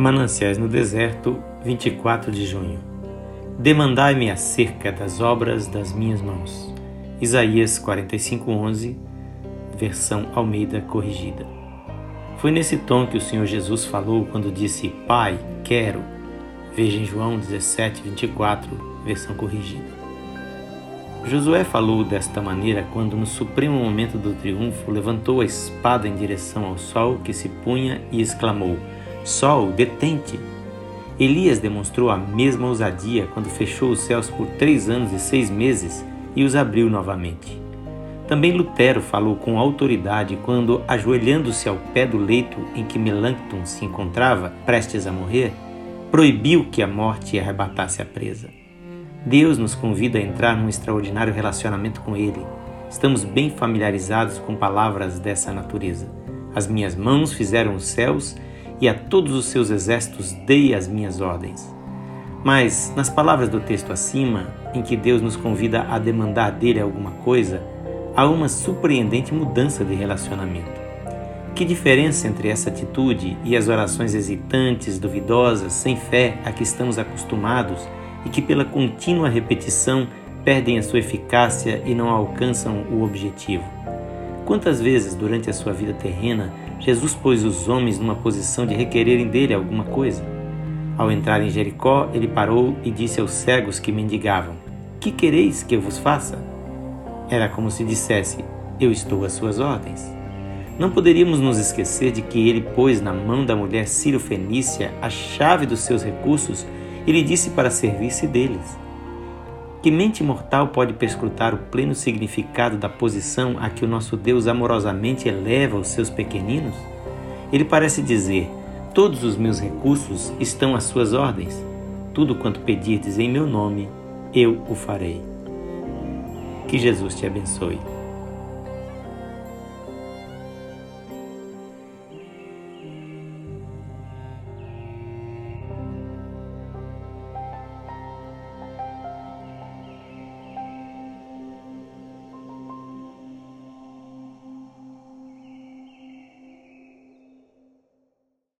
Mananciais no Deserto, 24 de junho. Demandai-me acerca das obras das minhas mãos. Isaías 45:11, versão Almeida corrigida. Foi nesse tom que o Senhor Jesus falou quando disse: "Pai, quero". Veja em João 17:24, versão corrigida. Josué falou desta maneira quando, no supremo momento do triunfo, levantou a espada em direção ao sol que se punha e exclamou: Sol, detente! Elias demonstrou a mesma ousadia quando fechou os céus por três anos e seis meses e os abriu novamente. Também Lutero falou com autoridade quando, ajoelhando-se ao pé do leito em que Melanchthon se encontrava, prestes a morrer, proibiu que a morte arrebatasse a presa. Deus nos convida a entrar num extraordinário relacionamento com Ele. Estamos bem familiarizados com palavras dessa natureza. As minhas mãos fizeram os céus e a todos os seus exércitos dei as minhas ordens. Mas, nas palavras do texto acima, em que Deus nos convida a demandar dele alguma coisa, há uma surpreendente mudança de relacionamento. Que diferença entre essa atitude e as orações hesitantes, duvidosas, sem fé a que estamos acostumados e que, pela contínua repetição, perdem a sua eficácia e não alcançam o objetivo? Quantas vezes durante a sua vida terrena Jesus pôs os homens numa posição de requererem dele alguma coisa? Ao entrar em Jericó, ele parou e disse aos cegos que mendigavam: Que quereis que eu vos faça? Era como se dissesse: Eu estou às suas ordens. Não poderíamos nos esquecer de que ele pôs na mão da mulher Ciro-Fenícia a chave dos seus recursos e lhe disse para servir-se deles. Que mente mortal pode perscrutar o pleno significado da posição a que o nosso Deus amorosamente eleva os seus pequeninos? Ele parece dizer: Todos os meus recursos estão às suas ordens. Tudo quanto pedirdes em meu nome, eu o farei. Que Jesus te abençoe.